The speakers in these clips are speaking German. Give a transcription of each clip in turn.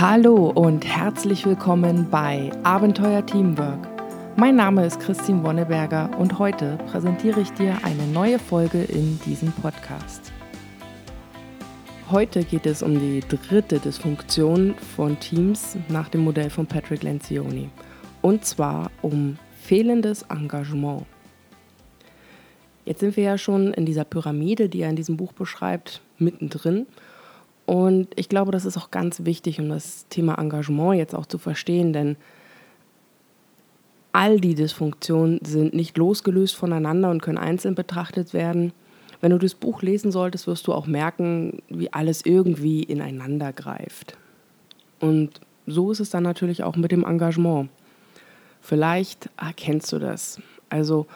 Hallo und herzlich willkommen bei Abenteuer Teamwork. Mein Name ist Christine Wonneberger und heute präsentiere ich dir eine neue Folge in diesem Podcast. Heute geht es um die dritte Dysfunktion von Teams nach dem Modell von Patrick Lencioni und zwar um fehlendes Engagement. Jetzt sind wir ja schon in dieser Pyramide, die er in diesem Buch beschreibt, mittendrin. Und ich glaube, das ist auch ganz wichtig, um das Thema Engagement jetzt auch zu verstehen, denn all die Dysfunktionen sind nicht losgelöst voneinander und können einzeln betrachtet werden. Wenn du das Buch lesen solltest, wirst du auch merken, wie alles irgendwie ineinander greift. Und so ist es dann natürlich auch mit dem Engagement. Vielleicht erkennst du das. Also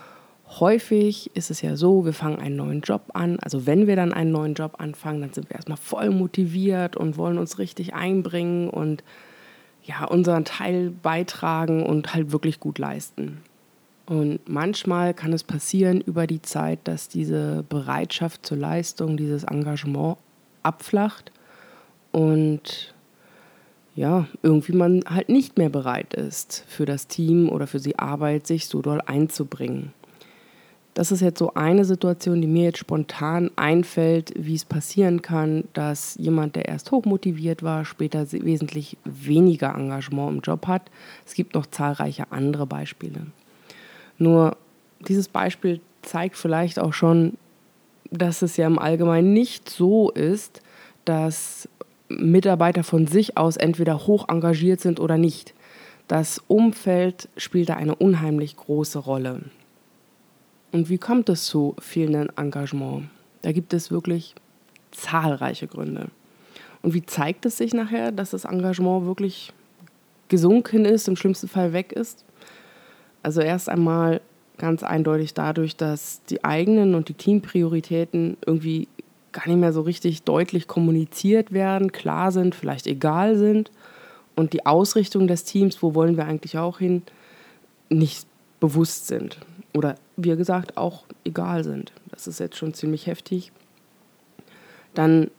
häufig ist es ja so, wir fangen einen neuen Job an. Also wenn wir dann einen neuen Job anfangen, dann sind wir erstmal voll motiviert und wollen uns richtig einbringen und ja, unseren Teil beitragen und halt wirklich gut leisten. Und manchmal kann es passieren über die Zeit, dass diese Bereitschaft zur Leistung, dieses Engagement abflacht und ja, irgendwie man halt nicht mehr bereit ist, für das Team oder für die Arbeit sich so doll einzubringen. Das ist jetzt so eine Situation, die mir jetzt spontan einfällt, wie es passieren kann, dass jemand, der erst hochmotiviert war, später wesentlich weniger Engagement im Job hat. Es gibt noch zahlreiche andere Beispiele. Nur dieses Beispiel zeigt vielleicht auch schon, dass es ja im Allgemeinen nicht so ist, dass Mitarbeiter von sich aus entweder hoch engagiert sind oder nicht. Das Umfeld spielt da eine unheimlich große Rolle. Und wie kommt es zu fehlendem Engagement? Da gibt es wirklich zahlreiche Gründe. Und wie zeigt es sich nachher, dass das Engagement wirklich gesunken ist, im schlimmsten Fall weg ist? Also erst einmal ganz eindeutig dadurch, dass die eigenen und die Teamprioritäten irgendwie gar nicht mehr so richtig deutlich kommuniziert werden, klar sind, vielleicht egal sind und die Ausrichtung des Teams, wo wollen wir eigentlich auch hin, nicht bewusst sind oder wie gesagt auch egal sind. Das ist jetzt schon ziemlich heftig. Dann,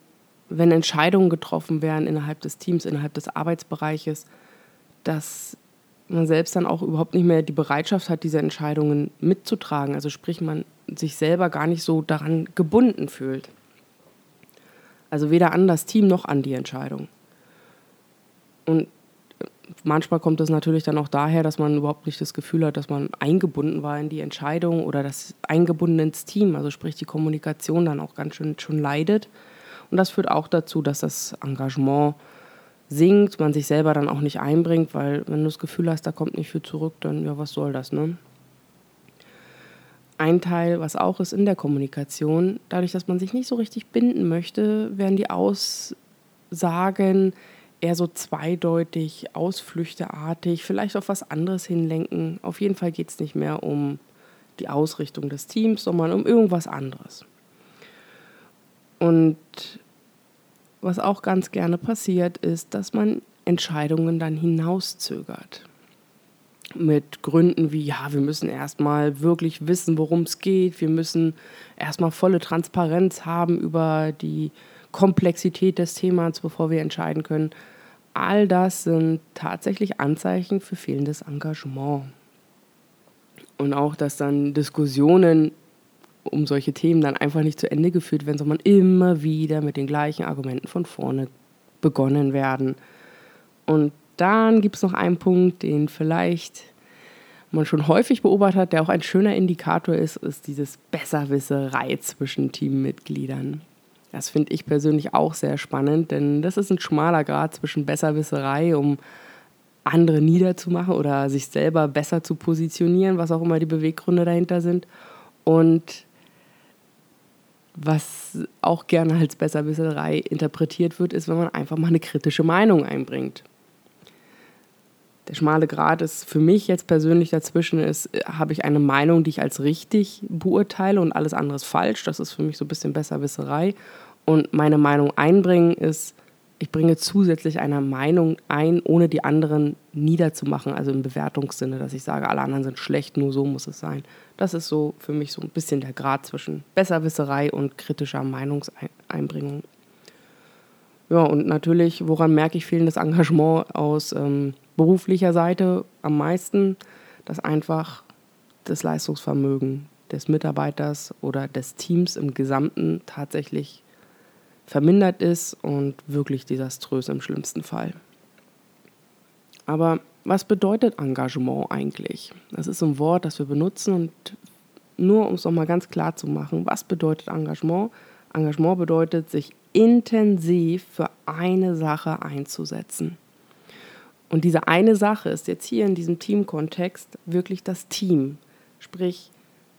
wenn Entscheidungen getroffen werden innerhalb des Teams, innerhalb des Arbeitsbereiches, dass man selbst dann auch überhaupt nicht mehr die Bereitschaft hat, diese Entscheidungen mitzutragen. Also sprich, man sich selber gar nicht so daran gebunden fühlt. Also weder an das Team noch an die Entscheidung. Und manchmal kommt es natürlich dann auch daher, dass man überhaupt nicht das Gefühl hat, dass man eingebunden war in die Entscheidung oder das eingebunden ins Team, also sprich die Kommunikation dann auch ganz schön schon leidet. Und das führt auch dazu, dass das Engagement sinkt, man sich selber dann auch nicht einbringt, weil wenn du das Gefühl hast, da kommt nicht viel zurück, dann ja, was soll das, ne? Ein Teil, was auch ist in der Kommunikation, dadurch, dass man sich nicht so richtig binden möchte, werden die Aussagen eher so zweideutig, ausflüchteartig, vielleicht auf was anderes hinlenken. Auf jeden Fall geht es nicht mehr um die Ausrichtung des Teams, sondern um irgendwas anderes. Und was auch ganz gerne passiert, ist, dass man Entscheidungen dann hinauszögert. Mit Gründen wie, ja, wir müssen erstmal wirklich wissen, worum es geht. Wir müssen erstmal volle Transparenz haben über die Komplexität des Themas, bevor wir entscheiden können. All das sind tatsächlich Anzeichen für fehlendes Engagement. Und auch, dass dann Diskussionen um solche Themen dann einfach nicht zu Ende geführt werden, sondern immer wieder mit den gleichen Argumenten von vorne begonnen werden. Und dann gibt es noch einen Punkt, den vielleicht man schon häufig beobachtet hat, der auch ein schöner Indikator ist, ist dieses Besserwisserei zwischen Teammitgliedern. Das finde ich persönlich auch sehr spannend, denn das ist ein schmaler Grad zwischen Besserwisserei, um andere niederzumachen oder sich selber besser zu positionieren, was auch immer die Beweggründe dahinter sind. Und was auch gerne als Besserwisserei interpretiert wird, ist, wenn man einfach mal eine kritische Meinung einbringt. Der schmale Grad ist für mich jetzt persönlich dazwischen ist, habe ich eine Meinung, die ich als richtig beurteile und alles andere ist falsch. Das ist für mich so ein bisschen Besserwisserei. Und meine Meinung einbringen ist, ich bringe zusätzlich eine Meinung ein, ohne die anderen niederzumachen, also im Bewertungssinne, dass ich sage, alle anderen sind schlecht, nur so muss es sein. Das ist so für mich so ein bisschen der Grad zwischen Besserwisserei und kritischer Meinungseinbringung. Ja, und natürlich, woran merke ich fehlendes Engagement aus ähm, beruflicher Seite am meisten, dass einfach das Leistungsvermögen des Mitarbeiters oder des Teams im Gesamten tatsächlich vermindert ist und wirklich desaströs im schlimmsten Fall. Aber was bedeutet Engagement eigentlich? Das ist ein Wort, das wir benutzen und nur um es nochmal ganz klar zu machen, was bedeutet Engagement? Engagement bedeutet, sich intensiv für eine Sache einzusetzen. Und diese eine Sache ist jetzt hier in diesem Teamkontext wirklich das Team, sprich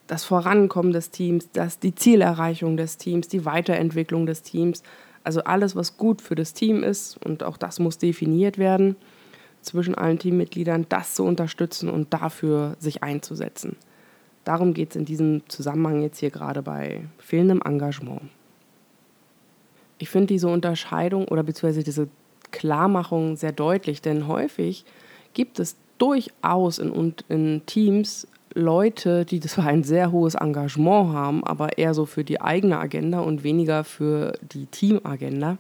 das Vorankommen des Teams, das, die Zielerreichung des Teams, die Weiterentwicklung des Teams, also alles, was gut für das Team ist und auch das muss definiert werden zwischen allen Teammitgliedern, das zu unterstützen und dafür sich einzusetzen. Darum geht es in diesem Zusammenhang jetzt hier gerade bei fehlendem Engagement. Ich finde diese Unterscheidung oder beziehungsweise diese Klarmachung sehr deutlich, denn häufig gibt es durchaus in, in Teams Leute, die zwar ein sehr hohes Engagement haben, aber eher so für die eigene Agenda und weniger für die Teamagenda.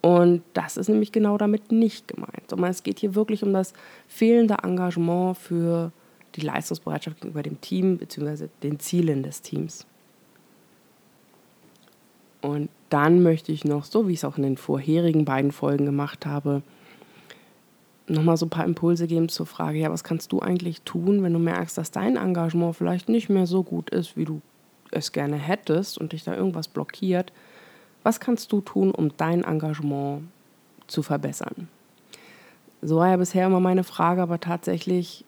Und das ist nämlich genau damit nicht gemeint, sondern es geht hier wirklich um das fehlende Engagement für die Leistungsbereitschaft gegenüber dem Team bzw. den Zielen des Teams. Und dann möchte ich noch, so wie ich es auch in den vorherigen beiden Folgen gemacht habe, nochmal so ein paar Impulse geben zur Frage, ja, was kannst du eigentlich tun, wenn du merkst, dass dein Engagement vielleicht nicht mehr so gut ist, wie du es gerne hättest und dich da irgendwas blockiert. Was kannst du tun, um dein Engagement zu verbessern? So war ja bisher immer meine Frage, aber tatsächlich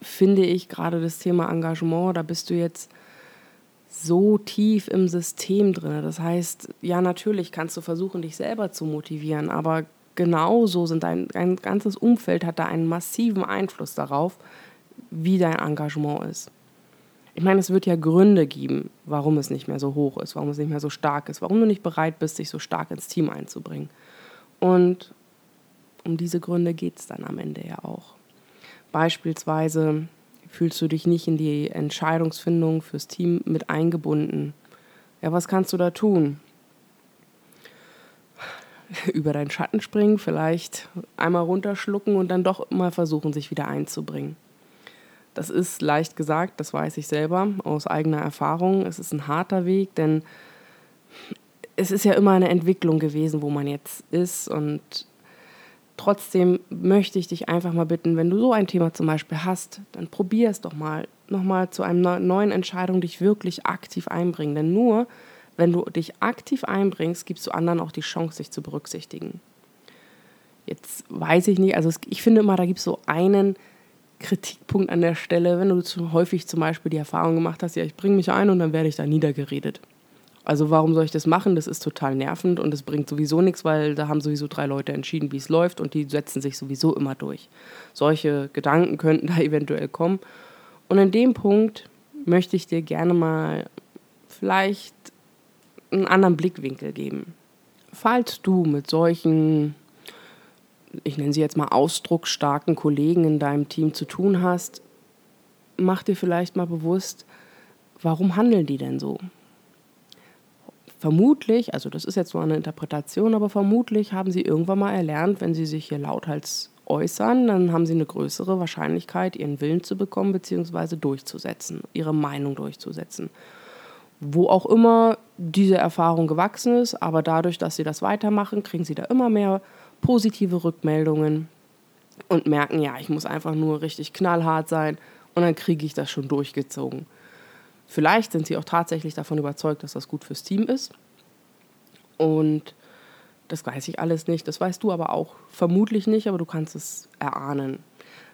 finde ich gerade das Thema Engagement, da bist du jetzt so tief im System drin. Das heißt, ja, natürlich kannst du versuchen, dich selber zu motivieren, aber genauso sind dein, dein ganzes Umfeld hat da einen massiven Einfluss darauf, wie dein Engagement ist. Ich meine, es wird ja Gründe geben, warum es nicht mehr so hoch ist, warum es nicht mehr so stark ist, warum du nicht bereit bist, dich so stark ins Team einzubringen. Und um diese Gründe geht es dann am Ende ja auch. Beispielsweise fühlst du dich nicht in die Entscheidungsfindung fürs Team mit eingebunden. Ja, was kannst du da tun? Über deinen Schatten springen, vielleicht einmal runterschlucken und dann doch mal versuchen, sich wieder einzubringen. Das ist leicht gesagt, das weiß ich selber aus eigener Erfahrung. Es ist ein harter Weg, denn es ist ja immer eine Entwicklung gewesen, wo man jetzt ist und Trotzdem möchte ich dich einfach mal bitten, wenn du so ein Thema zum Beispiel hast, dann probier es doch mal, nochmal zu einer neuen Entscheidung dich wirklich aktiv einbringen. Denn nur wenn du dich aktiv einbringst, gibst du anderen auch die Chance, sich zu berücksichtigen. Jetzt weiß ich nicht, also ich finde immer, da gibt es so einen Kritikpunkt an der Stelle, wenn du zu häufig zum Beispiel die Erfahrung gemacht hast, ja, ich bringe mich ein und dann werde ich da niedergeredet. Also warum soll ich das machen? Das ist total nervend und es bringt sowieso nichts, weil da haben sowieso drei Leute entschieden, wie es läuft und die setzen sich sowieso immer durch. Solche Gedanken könnten da eventuell kommen. Und in dem Punkt möchte ich dir gerne mal vielleicht einen anderen Blickwinkel geben. Falls du mit solchen, ich nenne sie jetzt mal ausdrucksstarken Kollegen in deinem Team zu tun hast, mach dir vielleicht mal bewusst, warum handeln die denn so? Vermutlich, also das ist jetzt nur eine Interpretation, aber vermutlich haben sie irgendwann mal erlernt, wenn sie sich hier lauthals äußern, dann haben sie eine größere Wahrscheinlichkeit, ihren Willen zu bekommen bzw. durchzusetzen, ihre Meinung durchzusetzen. Wo auch immer diese Erfahrung gewachsen ist, aber dadurch, dass sie das weitermachen, kriegen sie da immer mehr positive Rückmeldungen und merken, ja, ich muss einfach nur richtig knallhart sein und dann kriege ich das schon durchgezogen. Vielleicht sind sie auch tatsächlich davon überzeugt, dass das gut fürs Team ist. Und das weiß ich alles nicht. Das weißt du aber auch vermutlich nicht, aber du kannst es erahnen.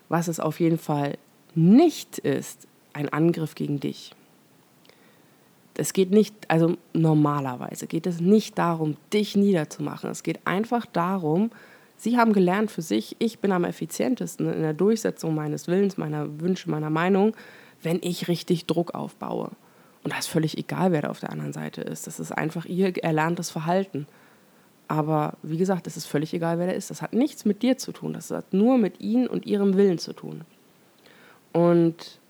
Was es auf jeden Fall nicht ist, ein Angriff gegen dich. Es geht nicht, also normalerweise geht es nicht darum, dich niederzumachen. Es geht einfach darum, sie haben gelernt für sich, ich bin am effizientesten in der Durchsetzung meines Willens, meiner Wünsche, meiner Meinung wenn ich richtig Druck aufbaue. Und da ist völlig egal, wer da auf der anderen Seite ist. Das ist einfach ihr erlerntes Verhalten. Aber wie gesagt, es ist völlig egal, wer der ist. Das hat nichts mit dir zu tun. Das hat nur mit ihnen und ihrem Willen zu tun. Und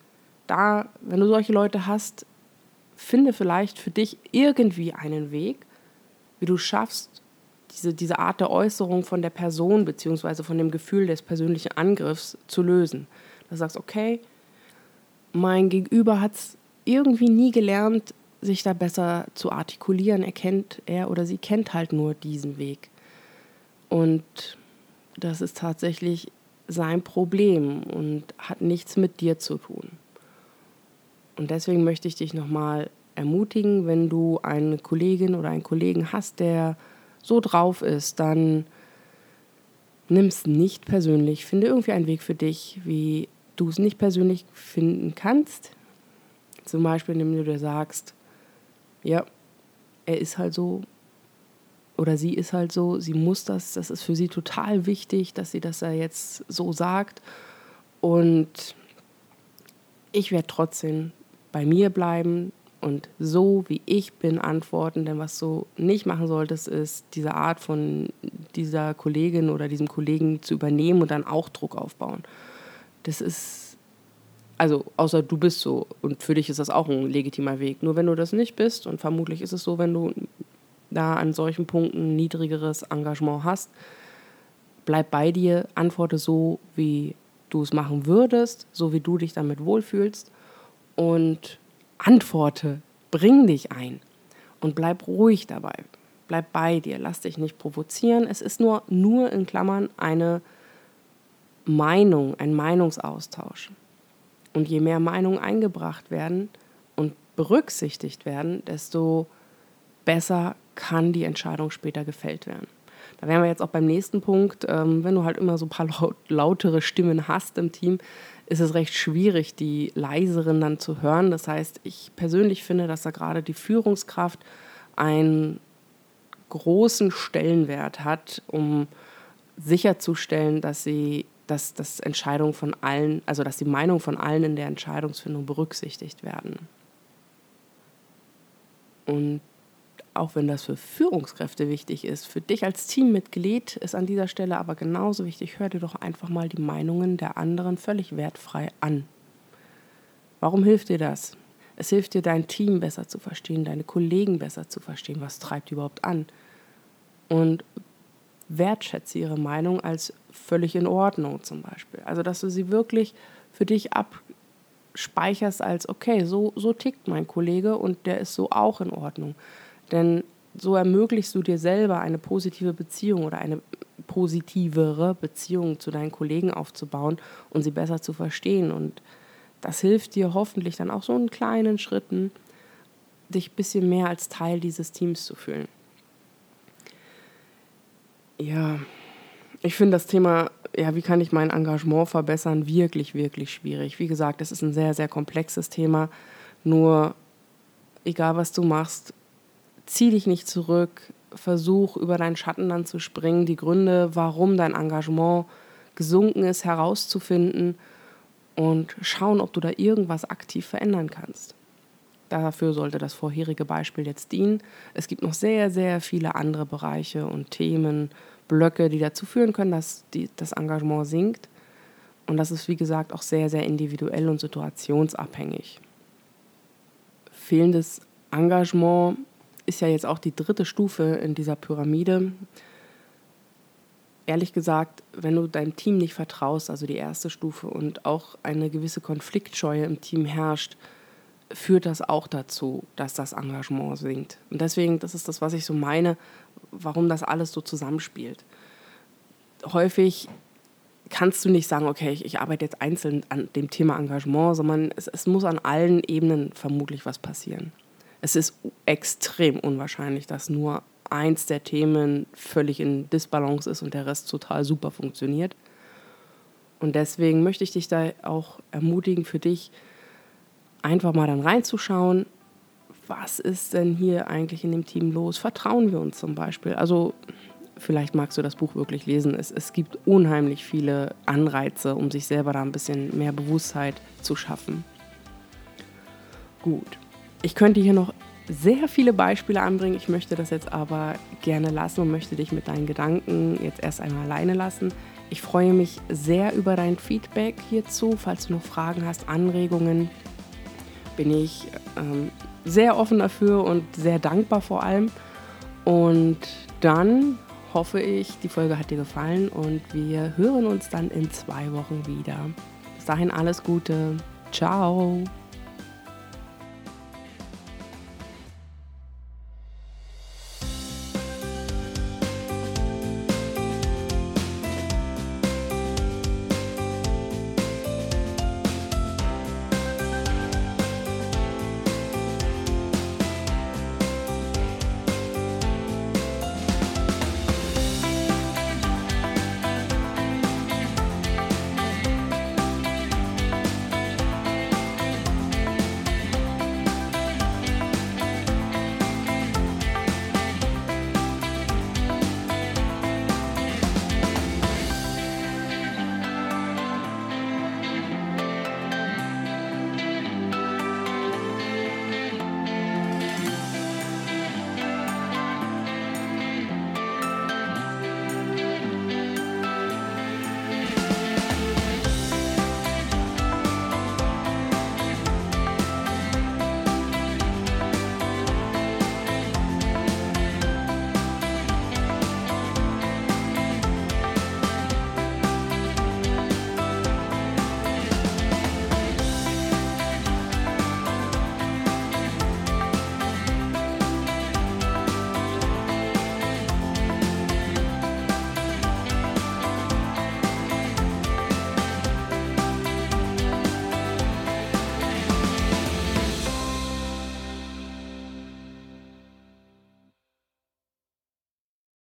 da, wenn du solche Leute hast, finde vielleicht für dich irgendwie einen Weg, wie du schaffst, diese, diese Art der Äußerung von der Person beziehungsweise von dem Gefühl des persönlichen Angriffs zu lösen. Du sagst, okay, mein Gegenüber hat es irgendwie nie gelernt, sich da besser zu artikulieren. Er kennt, er oder sie kennt halt nur diesen Weg. Und das ist tatsächlich sein Problem und hat nichts mit dir zu tun. Und deswegen möchte ich dich nochmal ermutigen, wenn du eine Kollegin oder einen Kollegen hast, der so drauf ist, dann nimm es nicht persönlich. Finde irgendwie einen Weg für dich, wie du es nicht persönlich finden kannst. Zum Beispiel, indem du dir sagst, ja, er ist halt so oder sie ist halt so, sie muss das, das ist für sie total wichtig, dass sie das ja jetzt so sagt. Und ich werde trotzdem bei mir bleiben und so wie ich bin antworten, denn was du nicht machen solltest, ist diese Art von dieser Kollegin oder diesem Kollegen zu übernehmen und dann auch Druck aufbauen. Das ist, also außer du bist so und für dich ist das auch ein legitimer Weg. Nur wenn du das nicht bist und vermutlich ist es so, wenn du da an solchen Punkten niedrigeres Engagement hast, bleib bei dir, antworte so, wie du es machen würdest, so wie du dich damit wohlfühlst und antworte, bring dich ein und bleib ruhig dabei. Bleib bei dir, lass dich nicht provozieren. Es ist nur, nur in Klammern eine Meinung, ein Meinungsaustausch. Und je mehr Meinungen eingebracht werden und berücksichtigt werden, desto besser kann die Entscheidung später gefällt werden. Da wären wir jetzt auch beim nächsten Punkt. Ähm, wenn du halt immer so ein paar laut, lautere Stimmen hast im Team, ist es recht schwierig, die leiseren dann zu hören. Das heißt, ich persönlich finde, dass da gerade die Führungskraft einen großen Stellenwert hat, um sicherzustellen, dass sie dass das Entscheidung von allen, also dass die Meinung von allen in der Entscheidungsfindung berücksichtigt werden. Und auch wenn das für Führungskräfte wichtig ist, für dich als Teammitglied ist an dieser Stelle aber genauso wichtig, hör dir doch einfach mal die Meinungen der anderen völlig wertfrei an. Warum hilft dir das? Es hilft dir, dein Team besser zu verstehen, deine Kollegen besser zu verstehen, was treibt überhaupt an. Und wertschätze ihre Meinung als völlig in Ordnung zum Beispiel. Also, dass du sie wirklich für dich abspeicherst als, okay, so, so tickt mein Kollege und der ist so auch in Ordnung. Denn so ermöglichst du dir selber eine positive Beziehung oder eine positivere Beziehung zu deinen Kollegen aufzubauen und sie besser zu verstehen. Und das hilft dir hoffentlich dann auch so in kleinen Schritten, dich ein bisschen mehr als Teil dieses Teams zu fühlen. Ja, ich finde das Thema, ja, wie kann ich mein Engagement verbessern, wirklich, wirklich schwierig. Wie gesagt, es ist ein sehr, sehr komplexes Thema. Nur, egal was du machst, zieh dich nicht zurück, versuch über deinen Schatten dann zu springen, die Gründe, warum dein Engagement gesunken ist, herauszufinden und schauen, ob du da irgendwas aktiv verändern kannst. Dafür sollte das vorherige Beispiel jetzt dienen. Es gibt noch sehr, sehr viele andere Bereiche und Themen, Blöcke, die dazu führen können, dass die, das Engagement sinkt. Und das ist, wie gesagt, auch sehr, sehr individuell und situationsabhängig. Fehlendes Engagement ist ja jetzt auch die dritte Stufe in dieser Pyramide. Ehrlich gesagt, wenn du deinem Team nicht vertraust, also die erste Stufe und auch eine gewisse Konfliktscheue im Team herrscht, führt das auch dazu, dass das Engagement sinkt. Und deswegen, das ist das, was ich so meine, warum das alles so zusammenspielt. Häufig kannst du nicht sagen, okay, ich, ich arbeite jetzt einzeln an dem Thema Engagement, sondern es, es muss an allen Ebenen vermutlich was passieren es ist extrem unwahrscheinlich, dass nur eins der Themen völlig in Disbalance ist und der Rest total super funktioniert. Und deswegen möchte ich dich da auch ermutigen, für dich einfach mal dann reinzuschauen, was ist denn hier eigentlich in dem Team los? Vertrauen wir uns zum Beispiel? Also vielleicht magst du das Buch wirklich lesen. Es, es gibt unheimlich viele Anreize, um sich selber da ein bisschen mehr Bewusstheit zu schaffen. Gut. Ich könnte hier noch sehr viele Beispiele anbringen. Ich möchte das jetzt aber gerne lassen und möchte dich mit deinen Gedanken jetzt erst einmal alleine lassen. Ich freue mich sehr über dein Feedback hierzu. Falls du noch Fragen hast, Anregungen, bin ich ähm, sehr offen dafür und sehr dankbar vor allem. Und dann hoffe ich, die Folge hat dir gefallen und wir hören uns dann in zwei Wochen wieder. Bis dahin alles Gute. Ciao.